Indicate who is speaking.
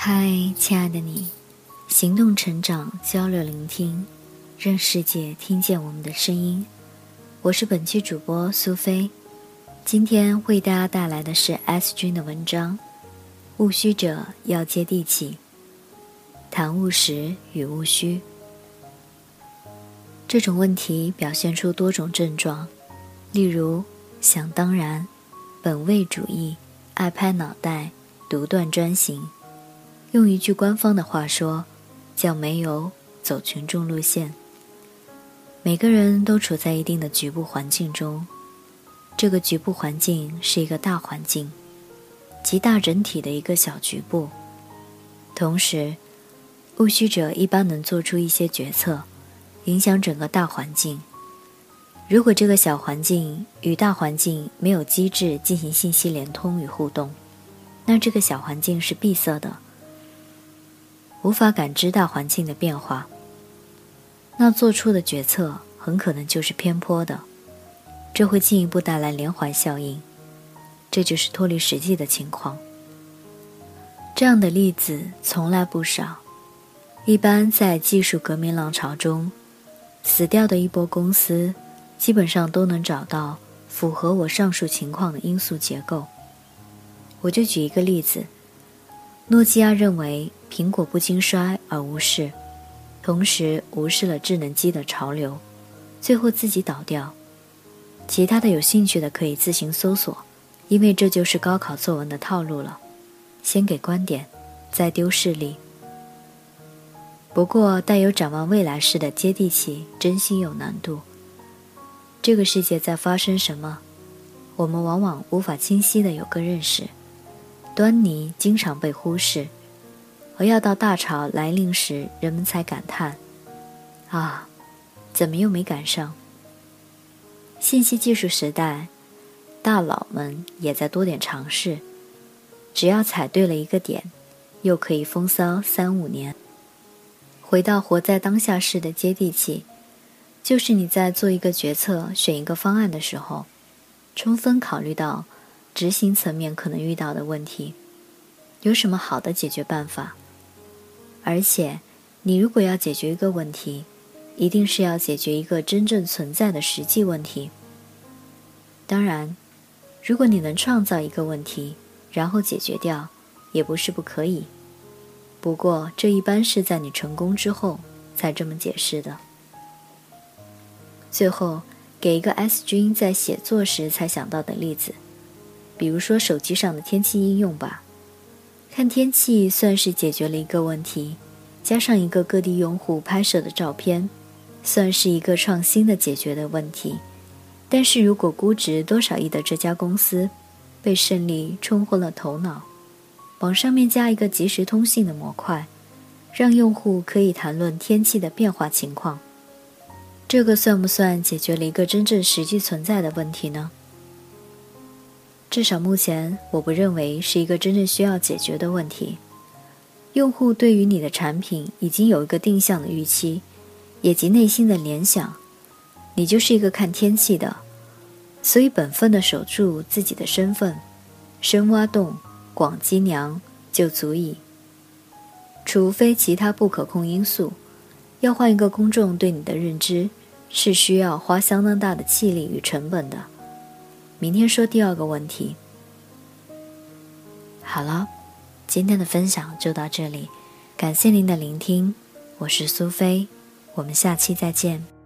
Speaker 1: 嗨，亲爱的你，行动、成长、交流、聆听，让世界听见我们的声音。我是本期主播苏菲，今天为大家带来的是 S 君的文章。务虚者要接地气，谈务实与务虚。这种问题表现出多种症状，例如想当然、本位主义、爱拍脑袋、独断专行。用一句官方的话说，叫没有走群众路线。每个人都处在一定的局部环境中，这个局部环境是一个大环境。极大整体的一个小局部，同时，务虚者一般能做出一些决策，影响整个大环境。如果这个小环境与大环境没有机制进行信息连通与互动，那这个小环境是闭塞的，无法感知大环境的变化。那做出的决策很可能就是偏颇的，这会进一步带来连环效应。这就是脱离实际的情况。这样的例子从来不少。一般在技术革命浪潮中，死掉的一波公司，基本上都能找到符合我上述情况的因素结构。我就举一个例子：诺基亚认为苹果不经衰而无视，同时无视了智能机的潮流，最后自己倒掉。其他的有兴趣的可以自行搜索。因为这就是高考作文的套路了，先给观点，再丢事例。不过带有展望未来式的接地气，真心有难度。这个世界在发生什么，我们往往无法清晰的有个认识，端倪经常被忽视，而要到大潮来临时，人们才感叹：啊，怎么又没赶上？信息技术时代。大佬们也在多点尝试，只要踩对了一个点，又可以风骚三五年。回到活在当下式的接地气，就是你在做一个决策、选一个方案的时候，充分考虑到执行层面可能遇到的问题，有什么好的解决办法。而且，你如果要解决一个问题，一定是要解决一个真正存在的实际问题。当然。如果你能创造一个问题，然后解决掉，也不是不可以。不过这一般是在你成功之后才这么解释的。最后给一个 S 君在写作时才想到的例子，比如说手机上的天气应用吧。看天气算是解决了一个问题，加上一个各地用户拍摄的照片，算是一个创新的解决的问题。但是如果估值多少亿的这家公司被胜利冲昏了头脑，往上面加一个即时通信的模块，让用户可以谈论天气的变化情况，这个算不算解决了一个真正实际存在的问题呢？至少目前我不认为是一个真正需要解决的问题。用户对于你的产品已经有一个定向的预期，以及内心的联想。你就是一个看天气的，所以本分的守住自己的身份，深挖洞，广积粮就足以。除非其他不可控因素，要换一个公众对你的认知，是需要花相当大的气力与成本的。明天说第二个问题。好了，今天的分享就到这里，感谢您的聆听，我是苏菲，我们下期再见。